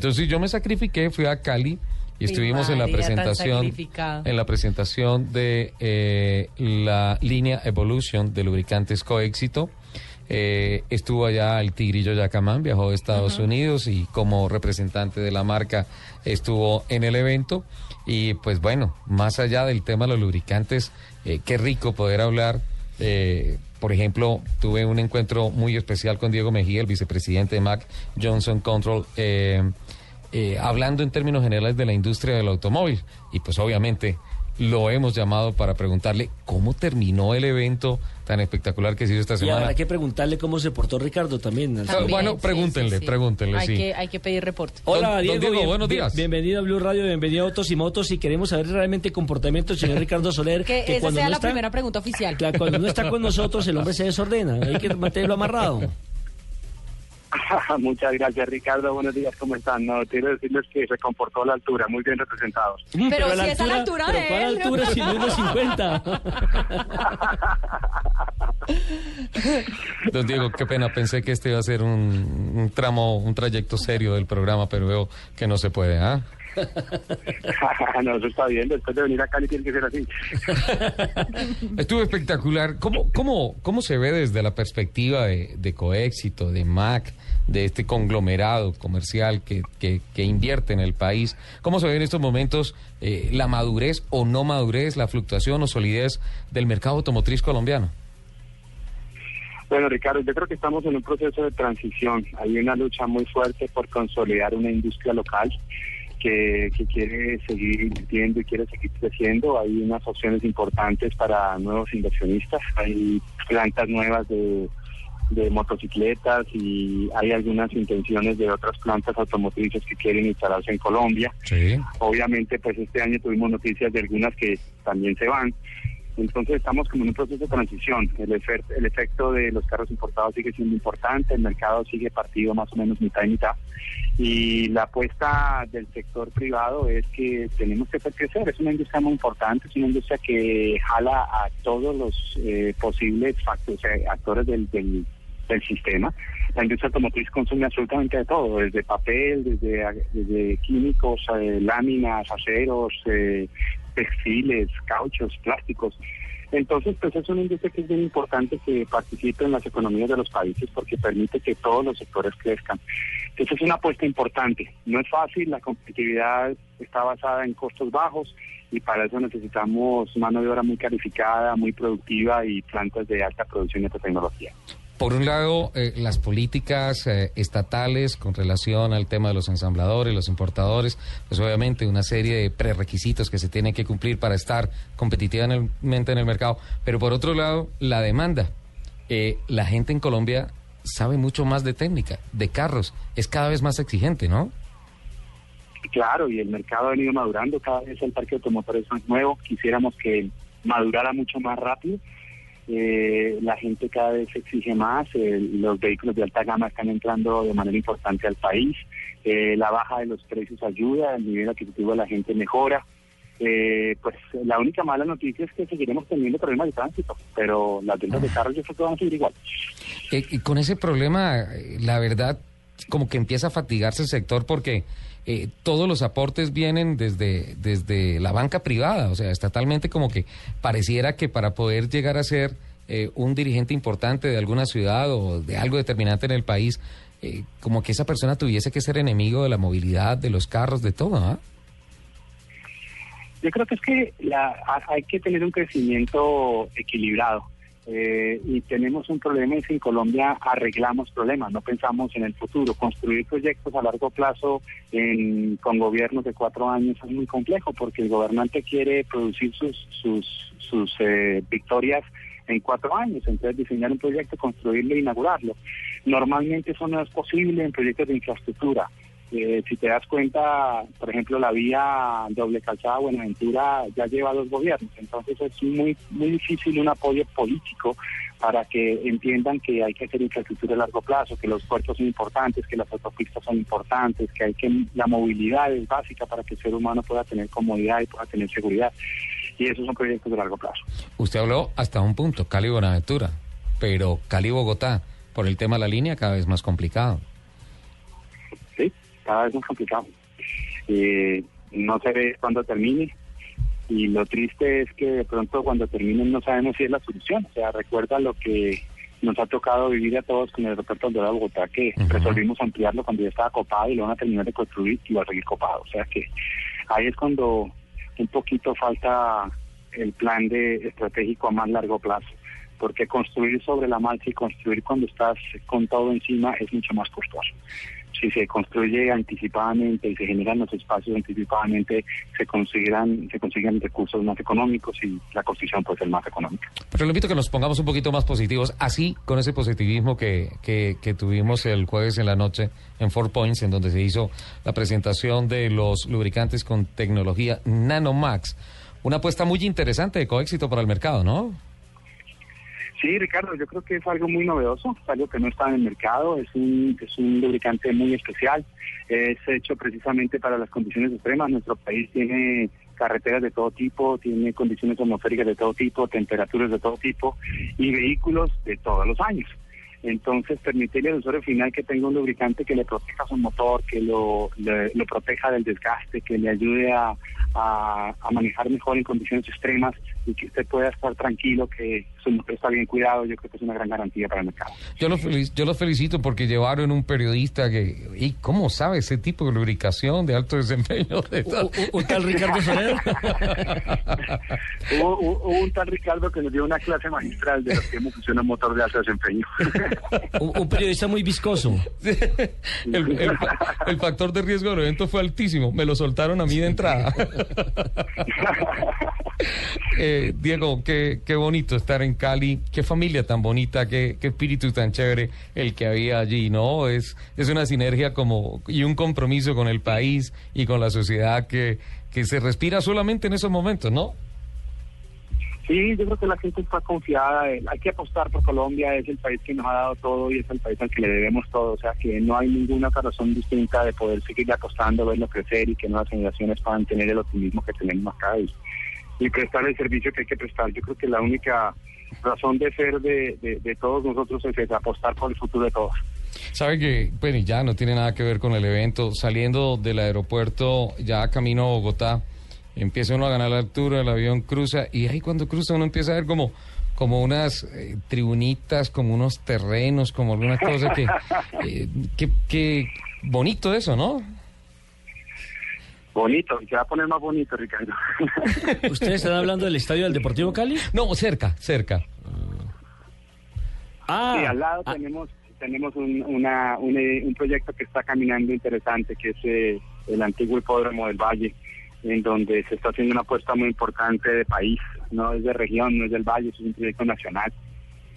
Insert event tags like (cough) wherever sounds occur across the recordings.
Entonces yo me sacrifiqué, fui a Cali y estuvimos en la presentación en la presentación de eh, la línea Evolution de lubricantes Coéxito. Eh, estuvo allá el Tigrillo Yacamán, viajó de Estados Unidos y como representante de la marca estuvo en el evento. Y pues bueno, más allá del tema de los lubricantes, eh, qué rico poder hablar. Eh, por ejemplo, tuve un encuentro muy especial con Diego Mejía, el vicepresidente de Mac Johnson Control, eh, eh, hablando en términos generales de la industria del automóvil. Y pues obviamente lo hemos llamado para preguntarle cómo terminó el evento tan espectacular que se hizo esta Y semana. habrá que preguntarle cómo se portó Ricardo también. bueno, pregúntenle, sí, sí. pregúntenle, Hay sí. que, hay que pedir reporte. Hola, Don- don Diego, bien- buenos bien- días. bienvenido a Blue Radio, bienvenido a Autos y Motos y queremos saber realmente el comportamiento del señor Ricardo Soler. Que, esa cuando sea no la está, primera pregunta oficial. Claro, cuando no está con nosotros el hombre se desordena, hay que mantenerlo amarrado. (laughs) Muchas gracias, Ricardo. Buenos días, ¿cómo están? No, quiero decirles que se comportó a la altura, muy bien representados. Mm, Pero si es a la altura pero de ¿cuál él? altura si no es 50? (laughs) Don Diego, qué pena, pensé que este iba a ser un, un tramo, un trayecto serio del programa, pero veo que no se puede, ¿ah? (laughs) no, eso está bien. Después de venir a Cali tiene que ser así. (laughs) Estuvo espectacular. ¿Cómo, cómo, cómo se ve desde la perspectiva de, de Coéxito, de MAC, de este conglomerado comercial que, que, que invierte en el país? ¿Cómo se ve en estos momentos eh, la madurez o no madurez, la fluctuación o solidez del mercado automotriz colombiano? Bueno, Ricardo, yo creo que estamos en un proceso de transición. Hay una lucha muy fuerte por consolidar una industria local que, que quiere seguir invirtiendo y quiere seguir creciendo. Hay unas opciones importantes para nuevos inversionistas. Hay plantas nuevas de, de motocicletas y hay algunas intenciones de otras plantas automotrices que quieren instalarse en Colombia. Sí. Obviamente, pues este año tuvimos noticias de algunas que también se van. Entonces estamos como en un proceso de transición. El, el efecto de los carros importados sigue siendo importante, el mercado sigue partido más o menos mitad y mitad. Y la apuesta del sector privado es que tenemos que hacer crecer. Es una industria muy importante, es una industria que jala a todos los eh, posibles factores, actores del sistema. La industria automotriz consume absolutamente de todo, desde papel, desde, desde químicos, eh, láminas, aceros, eh, textiles, cauchos, plásticos. Entonces, pues es una industria que es bien importante que participe en las economías de los países porque permite que todos los sectores crezcan. Entonces es una apuesta importante. No es fácil, la competitividad está basada en costos bajos y para eso necesitamos mano de obra muy calificada, muy productiva y plantas de alta producción y alta tecnología. Por un lado, eh, las políticas eh, estatales con relación al tema de los ensambladores, los importadores, pues obviamente una serie de prerequisitos que se tienen que cumplir para estar competitivamente en el mercado. Pero por otro lado, la demanda. Eh, la gente en Colombia sabe mucho más de técnica, de carros, es cada vez más exigente, ¿no? Claro, y el mercado ha venido madurando, cada vez el parque automotor es más nuevo, quisiéramos que madurara mucho más rápido. Eh, la gente cada vez exige más, eh, los vehículos de alta gama están entrando de manera importante al país, eh, la baja de los precios ayuda, el nivel adquisitivo de la gente mejora. Eh, pues la única mala noticia es que seguiremos teniendo problemas de tránsito, pero las ventas de carros yo creo que van a seguir igual. Y con ese problema, la verdad, como que empieza a fatigarse el sector porque eh, todos los aportes vienen desde, desde la banca privada, o sea, estatalmente como que pareciera que para poder llegar a ser eh, un dirigente importante de alguna ciudad o de algo determinante en el país, eh, como que esa persona tuviese que ser enemigo de la movilidad, de los carros, de todo, ¿ah? Yo creo que es que la, ha- hay que tener un crecimiento equilibrado. Eh, y tenemos un problema que en Colombia arreglamos problemas, no pensamos en el futuro. Construir proyectos a largo plazo en- con gobiernos de cuatro años es muy complejo porque el gobernante quiere producir sus, sus, sus eh, victorias en cuatro años, entonces diseñar un proyecto, construirlo e inaugurarlo. Normalmente eso no es posible en proyectos de infraestructura. Eh, si te das cuenta, por ejemplo, la vía doble calzada Buenaventura ya lleva dos gobiernos, entonces es muy muy difícil un apoyo político para que entiendan que hay que hacer infraestructura a largo plazo, que los puertos son importantes, que las autopistas son importantes, que hay que la movilidad es básica para que el ser humano pueda tener comodidad y pueda tener seguridad. Y esos son proyectos de largo plazo. Usted habló hasta un punto, Cali Buenaventura, pero Cali Bogotá, por el tema de la línea, cada vez más complicado. Cada vez más complicado. Eh, no se ve cuándo termine y lo triste es que de pronto cuando termine no sabemos si es la solución. O sea, recuerda lo que nos ha tocado vivir a todos con el aeropuerto de Bogotá, que resolvimos ampliarlo cuando ya estaba copado y lo van a terminar de construir y va a seguir copado. O sea que ahí es cuando un poquito falta el plan de estratégico a más largo plazo, porque construir sobre la marcha y construir cuando estás con todo encima es mucho más costoso si se construye anticipadamente y se generan los espacios anticipadamente, se conseguirán, se consiguen recursos más económicos y la construcción puede ser más económica. Pero le invito a que nos pongamos un poquito más positivos, así con ese positivismo que, que, que tuvimos el jueves en la noche en Four Points, en donde se hizo la presentación de los lubricantes con tecnología Nanomax. Una apuesta muy interesante de coéxito para el mercado, ¿no? Sí, Ricardo, yo creo que es algo muy novedoso, es algo que no está en el mercado, es un, es un lubricante muy especial, es hecho precisamente para las condiciones extremas. Nuestro país tiene carreteras de todo tipo, tiene condiciones atmosféricas de todo tipo, temperaturas de todo tipo y vehículos de todos los años. Entonces, permitirle al usuario final que tenga un lubricante que le proteja su motor, que lo, lo proteja del desgaste, que le ayude a, a, manejar mejor en condiciones extremas y que usted pueda estar tranquilo que su motor está bien cuidado, yo creo que es una gran garantía para el mercado. Yo los, yo los felicito porque llevaron un periodista que, ¿y cómo sabe ese tipo de lubricación de alto desempeño? De ¿Un, tal Ricardo (laughs) Soler? (laughs) hubo, un tal Ricardo que nos dio una clase magistral de lo que funciona un motor de alto desempeño. (laughs) un, periodista muy viscoso. el, factor de riesgo del evento fue altísimo, me lo soltaron a mí de entrada. (laughs) Eh, Diego, qué, qué bonito estar en Cali, qué familia tan bonita, qué, qué, espíritu tan chévere el que había allí, ¿no? Es, es una sinergia como y un compromiso con el país y con la sociedad que, que se respira solamente en esos momentos, ¿no? Sí, yo creo que la gente está confiada. Hay que apostar por Colombia, es el país que nos ha dado todo y es el país al que le debemos todo. O sea, que no hay ninguna razón distinta de poder seguir apostando, verlo crecer y que nuevas generaciones puedan tener el optimismo que tenemos acá y, prestar el servicio que hay que prestar. Yo creo que la única razón de ser de, todos nosotros es apostar por el futuro de todos. Sabe que, bueno, ya no tiene nada que ver con el evento. Saliendo del aeropuerto, ya camino a Bogotá empieza uno a ganar la altura, el avión cruza y ahí cuando cruza uno empieza a ver como como unas eh, tribunitas, como unos terrenos, como algunas cosas que, (laughs) eh, que, bonito eso, ¿no? Bonito, se va a poner más bonito, Ricardo. (laughs) ¿Ustedes están hablando del estadio del Deportivo Cali? No, cerca, cerca. Ah, sí, al lado ah. tenemos tenemos un, una, un, proyecto que está caminando interesante, que es eh, el antiguo hipódromo del Valle en donde se está haciendo una apuesta muy importante de país, no es de región, no es del valle, es un proyecto nacional,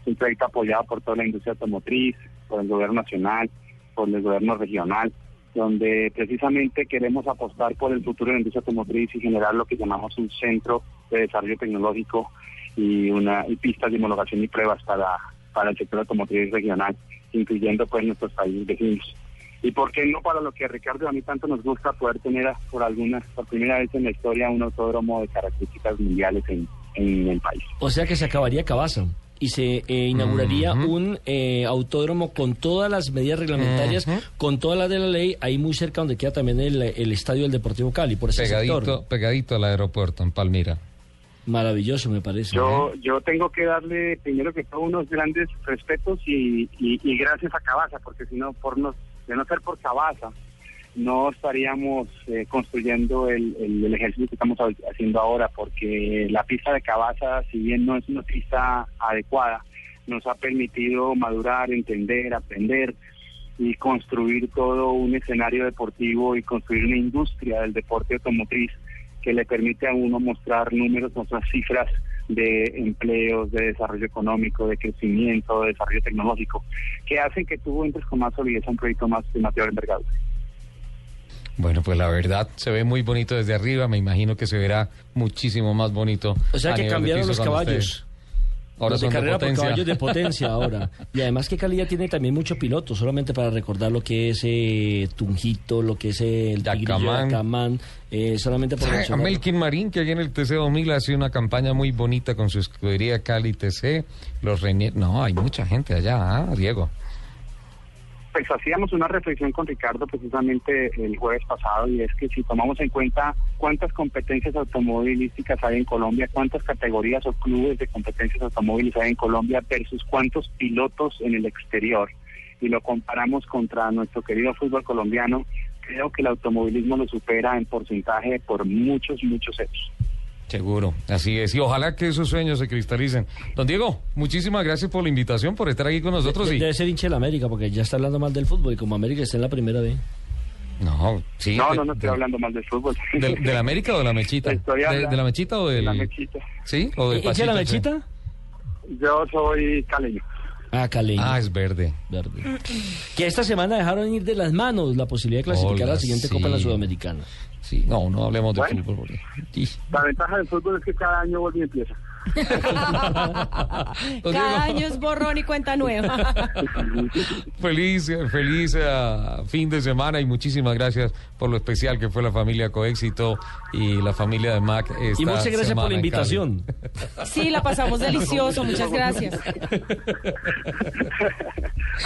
es un proyecto apoyado por toda la industria automotriz, por el gobierno nacional, por el gobierno regional, donde precisamente queremos apostar por el futuro de la industria automotriz y generar lo que llamamos un centro de desarrollo tecnológico y una y pistas de homologación y pruebas para, para el sector automotriz regional, incluyendo pues nuestros países vecinos y por qué no para lo que Ricardo a mí tanto nos gusta poder tener por alguna, por primera vez en la historia un autódromo de características mundiales en, el país. O sea que se acabaría Cabaza y se eh, inauguraría un eh, autódromo con todas las medidas reglamentarias, con todas las de la ley, ahí muy cerca donde queda también el, estadio del Deportivo Cali, por ese pegadito, Pegadito al aeropuerto, en Palmira. Maravilloso, me parece. Yo, yo tengo que darle primero que todo unos grandes respetos y, y, gracias a Cabaza, porque si no, por nos de no ser por Cabaza, no estaríamos eh, construyendo el, el, ejercicio que estamos haciendo ahora, porque la pista de Cabaza, si bien no es una pista adecuada, nos ha permitido madurar, entender, aprender y construir todo un escenario deportivo y construir una industria del deporte automotriz que le permite a uno mostrar números, mostrar cifras de empleos, de desarrollo económico, de crecimiento, de desarrollo tecnológico, que hacen que tú entres con más solidez a un proyecto más de mayor envergadura. Bueno, pues la verdad se ve muy bonito desde arriba, me imagino que se verá muchísimo más bonito. O sea que cambiaron los caballos. Ahora de carrera por caballos de potencia (laughs) ahora. Y además que calidad tiene también mucho piloto, solamente para recordar lo que es eh, Tunjito, lo que es el Yacamán, eh, solamente por A Melkin Marín, que allí en el TC 2000 ha sido una campaña muy bonita con su escudería Cali TC, los Reinier... No, hay mucha gente allá, ¿ah, Diego? Pues hacíamos una reflexión con Ricardo precisamente el jueves pasado y es que si tomamos en cuenta cuántas competencias automovilísticas hay en Colombia, cuántas categorías o clubes de competencias automóviles hay en Colombia versus cuántos pilotos en el exterior y lo comparamos contra nuestro querido fútbol colombiano, creo que el automovilismo lo supera en porcentaje por muchos, muchos hechos. Seguro, así es. Y ojalá que esos sueños se cristalicen. Don Diego, muchísimas gracias por la invitación, por estar aquí con nosotros. Debe ser hincha de la América, porque ya está hablando mal del fútbol y como América está en la primera vez. No, sí. No, no, no estoy hablando mal del fútbol. ¿De, la América o de la mechita? ¿De, la mechita o del...? De la mechita. ¿Sí? ¿O del de la mechita? Yo soy caleño. Ah, caleño. Ah, es verde. Verde. Que esta semana dejaron ir de las manos la posibilidad de clasificar a la siguiente Copa en la Sudamericana. Sí, no, no hablemos de fútbol. La ventaja del fútbol es que cada año vuelve y empieza. (laughs) cada año es borrón y cuenta nueva. (laughs) feliz, feliz uh, fin de semana y muchísimas gracias por lo especial que fue la familia Coéxito y la familia de Mac. y muchas gracias por la invitación. (laughs) Sí, la pasamos delicioso, muchas gracias.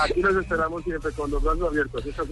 Aquí nos esperamos siempre con los brazos abiertos. Esa es